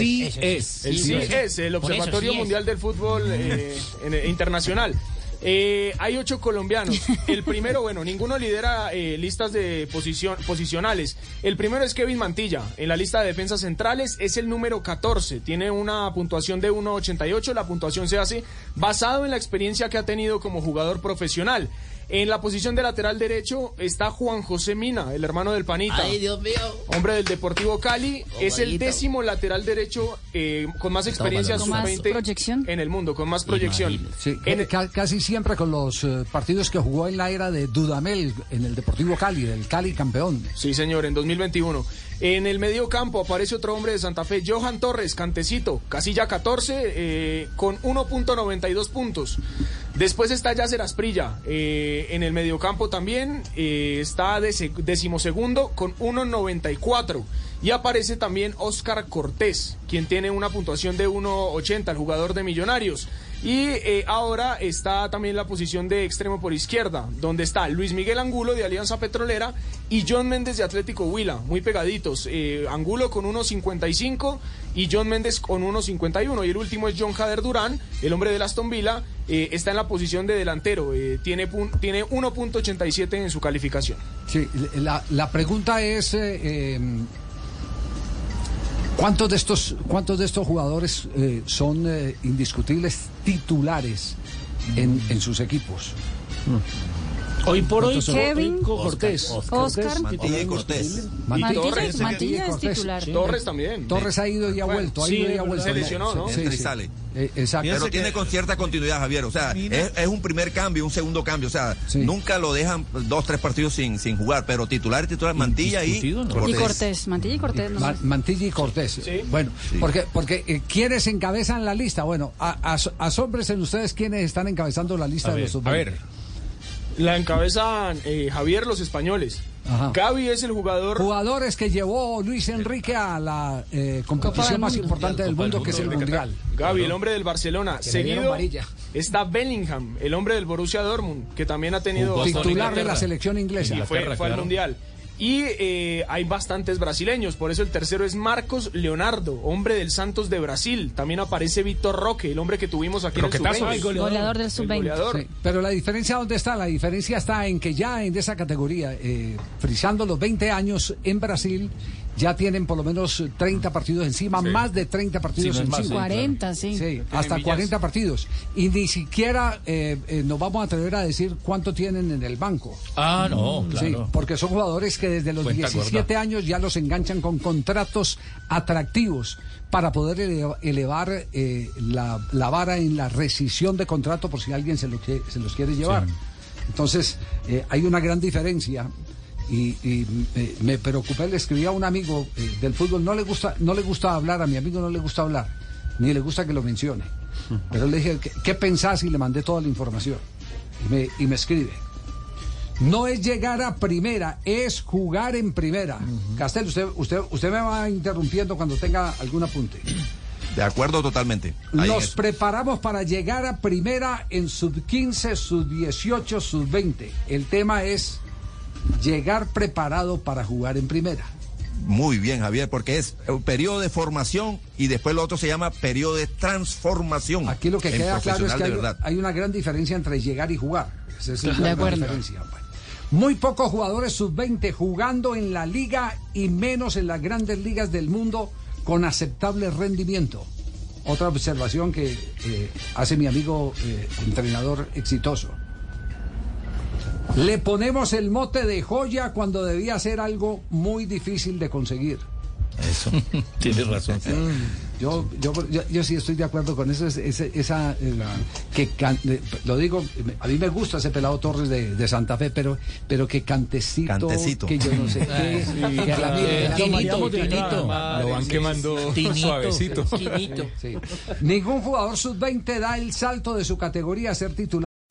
es. El CIES, el Por eso, Observatorio. Mundial del Fútbol eh, eh, Internacional. Eh, hay ocho colombianos. El primero, bueno, ninguno lidera eh, listas de posición, posicionales. El primero es Kevin Mantilla. En la lista de defensas centrales es el número 14. Tiene una puntuación de 1.88. La puntuación se hace basado en la experiencia que ha tenido como jugador profesional. En la posición de lateral derecho está Juan José Mina, el hermano del Panita. Ay, Dios mío. Hombre del Deportivo Cali, es el décimo lateral derecho eh, con más experiencia Con más sub-20 proyección. en el mundo, con más proyección. Sí, En- casi siempre con los eh, partidos que jugó en la era de Dudamel en el Deportivo Cali, del Cali campeón. Sí, señor, en 2021. En el medio campo aparece otro hombre de Santa Fe, Johan Torres, cantecito, casilla 14, eh, con 1.92 puntos. Después está Yacer Asprilla, eh, en el mediocampo también, eh, está decimosegundo con 1.94. Y aparece también Oscar Cortés, quien tiene una puntuación de 1.80, el jugador de Millonarios. Y eh, ahora está también la posición de extremo por izquierda, donde está Luis Miguel Angulo de Alianza Petrolera y John Méndez de Atlético Huila, muy pegaditos. Eh, Angulo con 1.55 y John Méndez con 1.51. Y el último es John Jader Durán, el hombre de Aston Villa, eh, está en la posición de delantero, eh, tiene, tiene 1.87 en su calificación. Sí, la, la pregunta es eh, ¿cuántos de estos cuántos de estos jugadores eh, son eh, indiscutibles titulares en, en sus equipos? Hoy por hoy. Kevin, Cortés. Oscar, Mantilla y Cortés. Mantilla, es titular. Torres también. Torres ha ido y ha vuelto, ha sí, ido y es ha verdad. vuelto. Se lesionó, ¿no? Entra y sale. Eh, exacto. Pero tiene con cierta continuidad, Javier. O sea, es, es un primer cambio, un segundo cambio. O sea, Sí. nunca lo dejan dos, tres partidos sin, sin jugar. Pero titular y titular, Mantilla y Indiscutido, ¿no? Y Cortés, Mantilla y Cortés. Mantilla y Cortés. Sí. Bueno, porque, porque eh, ¿quiénes encabezan la lista? Bueno, a- as- asómbrense ustedes quiénes están encabezando la lista de los A ver, La encabezan eh, Javier los españoles. Ajá. Gaby es el jugador Jugadores que llevó Luis Enrique a la eh, competición más importante del mundo, que es el Mundial. Gaby, el hombre del Barcelona. Seguido está Bellingham, el hombre del Borussia Dortmund, que también ha tenido Titular de la selección inglesa. y fue, fue al. Mundial. Y eh, hay bastantes brasileños, por eso el tercero es Marcos Leonardo, hombre del Santos de Brasil. También aparece Víctor Roque, el hombre que tuvimos aquí Roquetazo, en el ay, sub-20. goleador. Goleador del El sub-20. goleador. Sí, pero la diferencia, ¿dónde está? La diferencia está en que ya en esa categoría, eh, frisando los 20 años en Brasil, ya tienen por lo menos 30 partidos encima, más de 30 partidos Sí, más, encima. sí. 40, sí. Sí, hasta villas. 40 partidos. Y ni siquiera eh, eh, nos vamos a atrever a decir cuánto tienen en el banco. Ah, no, Sí, claro. porque son jugadores que desde los Cuenta 17 gorda. años ya los enganchan con contratos atractivos para poder ele- elevar eh, la, la vara en la rescisión de contrato por si alguien se, lo que- se los quiere llevar. Entonces, eh, hay una gran diferencia. Y, y, eh, me preocupé, le escribí a un amigo eh, del fútbol, no le gusta, no le gusta hablar, a mi amigo no le gusta hablar, ni le gusta que lo mencione. Pero le dije, ¿qué, qué pensás? Y le mandé toda la información. Y me, y me escribe. No es llegar a primera, es jugar en primera. Castel, usted, usted, usted me va interrumpiendo cuando tenga algún apunte. De acuerdo totalmente. Ahí Nos preparamos para llegar a primera en sub 15, sub 18, sub 20. El tema es llegar preparado para jugar en primera. Muy bien, Javier, porque es un periodo de formación y después lo otro se llama periodo de transformación. Aquí lo que queda claro es que hay, una gran diferencia entre llegar y jugar. Esa es la De gran acuerdo. diferencia. Muy pocos jugadores sub-20 jugando en la liga y menos en las grandes ligas del mundo con aceptable rendimiento. Otra observación que eh, hace mi amigo eh, entrenador exitoso. Le ponemos el mote de joya cuando debía ser algo muy difícil de conseguir. Eso. Tienes razón. Yo, yo, yo, yo sí estoy de acuerdo con eso. es- es- esa, eh, que can- eh, lo digo, a mí me gusta ese pelado Torres de, de Santa Fe, pero, pero que cantecito, Cantecito. que yo no sé qué, que a la Eh, Tinito, Tinito. Lo van quemando Tinito. suavecito. Tinito. Sí. Ningún jugador sub-20 da el salto de su categoría a ser titular.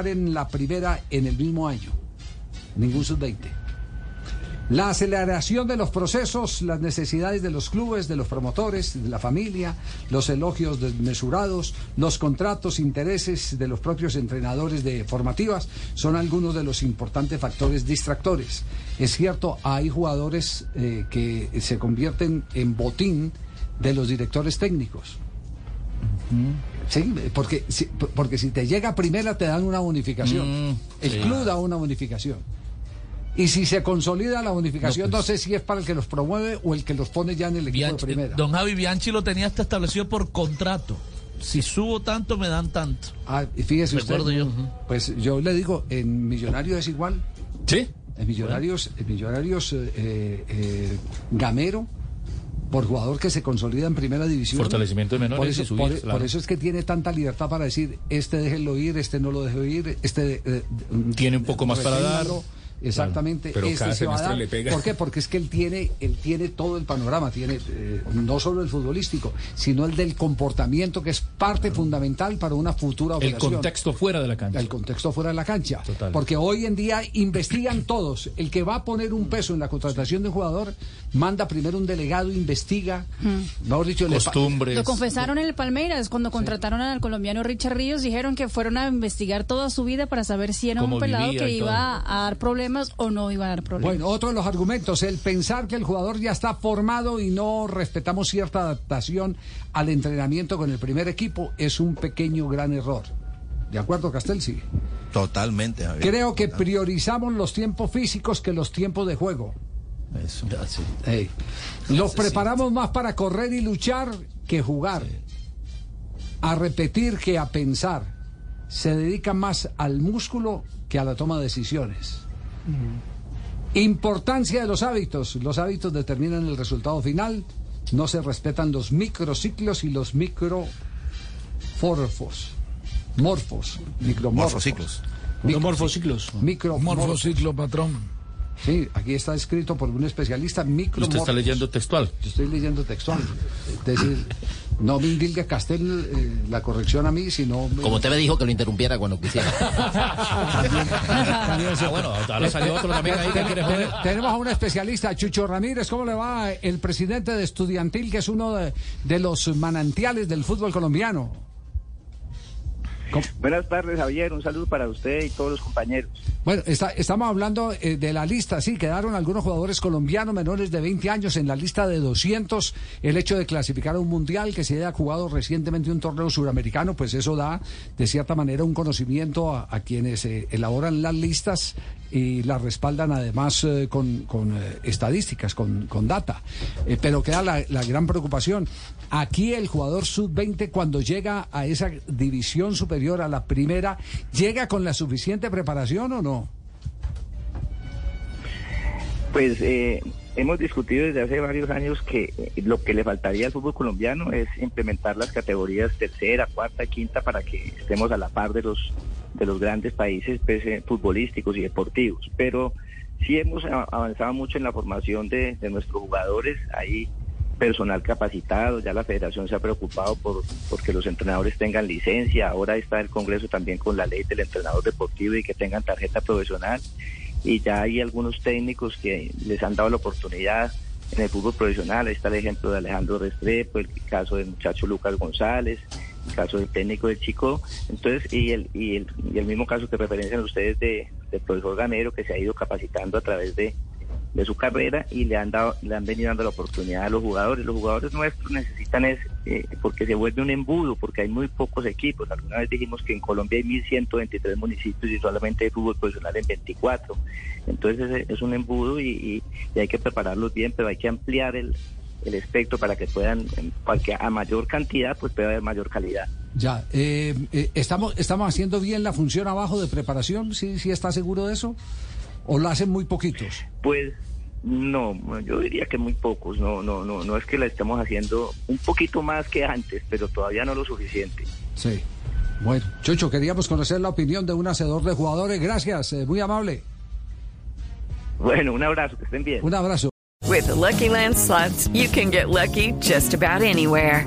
En la primera en el mismo año. Ningún sub-20. La aceleración de los procesos, las necesidades de los clubes, de los promotores, de la familia, los elogios desmesurados, los contratos, intereses de los propios entrenadores de formativas son algunos de los importantes factores distractores. Es cierto, hay jugadores eh, que se convierten en botín de los directores técnicos. Sí, porque, si- porque si te llega primera te dan una bonificación. Mm, el sí. club da una bonificación. Y si se consolida la bonificación, no, pues. sé si es para el que los promueve o el que los pone ya en el equipo Bianchi- de primera. Don Javi Bianchi lo tenía hasta establecido por contrato. Si subo tanto, me dan tanto. Ah, y fíjese usted, Recuerdo yo. pues yo le digo, en Millonarios es igual. ¿Sí? En Millonarios, en Millonarios eh, eh, eh, Gamero, por jugador que se consolida en primera división. Fortalecimiento de menores Por eso, y subir, por- claro. por eso es que tiene tanta libertad para decir, este déjenlo ir, este no lo deje ir, este... eh, Tiene un poco más para dar. Exactamente, Pero este cada se va a semestre dar. le pega. ¿Por qué? Porque es que él tiene, él tiene todo el panorama, tiene eh, no solo el futbolístico, sino el del comportamiento que es parte fundamental para una futura El operación. contexto fuera de la cancha. El contexto fuera de la cancha. Total. Porque hoy en día investigan todos. El que va a poner un peso en la contratación de un jugador, manda primero un delegado, investiga. Mejor dicho, Costumbres. Lo confesaron en el Palmeiras cuando contrataron al colombiano Richard Ríos, dijeron que fueron a investigar toda su vida para saber si era Cómo un pelado que iba a dar problemas o no iba a dar problemas. Bueno, otro de los argumentos, el pensar que el jugador ya está formado y no respetamos cierta adaptación al entrenamiento con el primer equipo es un pequeño gran error. ¿De acuerdo, Castel? Sí. Totalmente, Javier. Creo que priorizamos los tiempos físicos que los tiempos de juego. Eso. Sí. Los preparamos más para correr y luchar que jugar. A repetir que a pensar. Se dedican más al músculo que a la toma de decisiones. Importancia de los hábitos. Los hábitos determinan el resultado final. No se respetan los microciclos y los microforfos. Morfos. Micromorfos. Morfociclos. Micro- morfociclos. Micromorfos. patrón. Sí, aquí está escrito por un especialista micro. Usted está leyendo textual. Yo estoy leyendo textual. Es decir, no me indilga Castel eh, la corrección a mí, sino. Como usted me dijo que lo interrumpiera cuando quisiera. Ah, bueno, ahora salió otro también ahí que quiere joder. Tenemos a un especialista, Chucho Ramírez. ¿Cómo le va el presidente de Estudiantil, que es uno de, de los manantiales del fútbol colombiano? ¿Cómo? Buenas tardes, Javier. Un saludo para usted y todos los compañeros. Bueno, está- estamos hablando eh, de la lista, sí, quedaron algunos jugadores colombianos menores de 20 años en la lista de 200. El hecho de clasificar a un mundial que se haya jugado recientemente un torneo suramericano, pues eso da de cierta manera un conocimiento a, a quienes eh, elaboran las listas y las respaldan además eh, con, con, eh, estadísticas, con, con data. Eh, pero queda la, la gran preocupación. Aquí el jugador sub-20 cuando llega a esa división superior, a la primera, ¿llega con la suficiente preparación o no? Pues eh, hemos discutido desde hace varios años que eh, lo que le faltaría al fútbol colombiano es implementar las categorías tercera, cuarta, quinta para que estemos a la par de los de los grandes países pues, eh, futbolísticos y deportivos. Pero sí hemos avanzado mucho en la formación de, nuestros jugadores. Hay personal capacitado, ya la federación se ha preocupado por porque los entrenadores tengan licencia, ahora está el Congreso también con la ley del entrenador deportivo y que tengan tarjeta profesional y ya hay algunos técnicos que les han dado la oportunidad en el fútbol profesional, ahí está el ejemplo de Alejandro Restrepo, el caso del muchacho Lucas González, el caso del técnico del Chico, entonces y el, y el, y el mismo caso que referencian ustedes de, del profesor Gamero que se ha ido capacitando a través de de su carrera y le han dado, le han venido dando la oportunidad a los jugadores. Los jugadores nuestros necesitan es eh, porque se vuelve un embudo, porque hay muy pocos equipos. Alguna vez dijimos que en Colombia hay 1.123 municipios y solamente hay fútbol profesional en 24. Entonces es, es un embudo y, hay que prepararlos bien, pero hay que ampliar el, el espectro para que puedan, para que a mayor cantidad pues pueda haber mayor calidad. Ya, eh, eh, ¿estamos, ¿estamos haciendo bien la función abajo de preparación? ¿Sí, ¿Sí está seguro de eso? ¿O lo hacen muy poquitos? Pues no, yo diría que muy pocos. No, no, no, no es que la estemos haciendo un poquito más que antes, pero todavía no lo suficiente. Sí. Bueno, Chucho, queríamos conocer la opinión de un hacedor de jugadores. Gracias, eh, muy amable. Bueno, un abrazo, que estén bien. Un abrazo. With the Lucky Land slots, you can get lucky just about anywhere.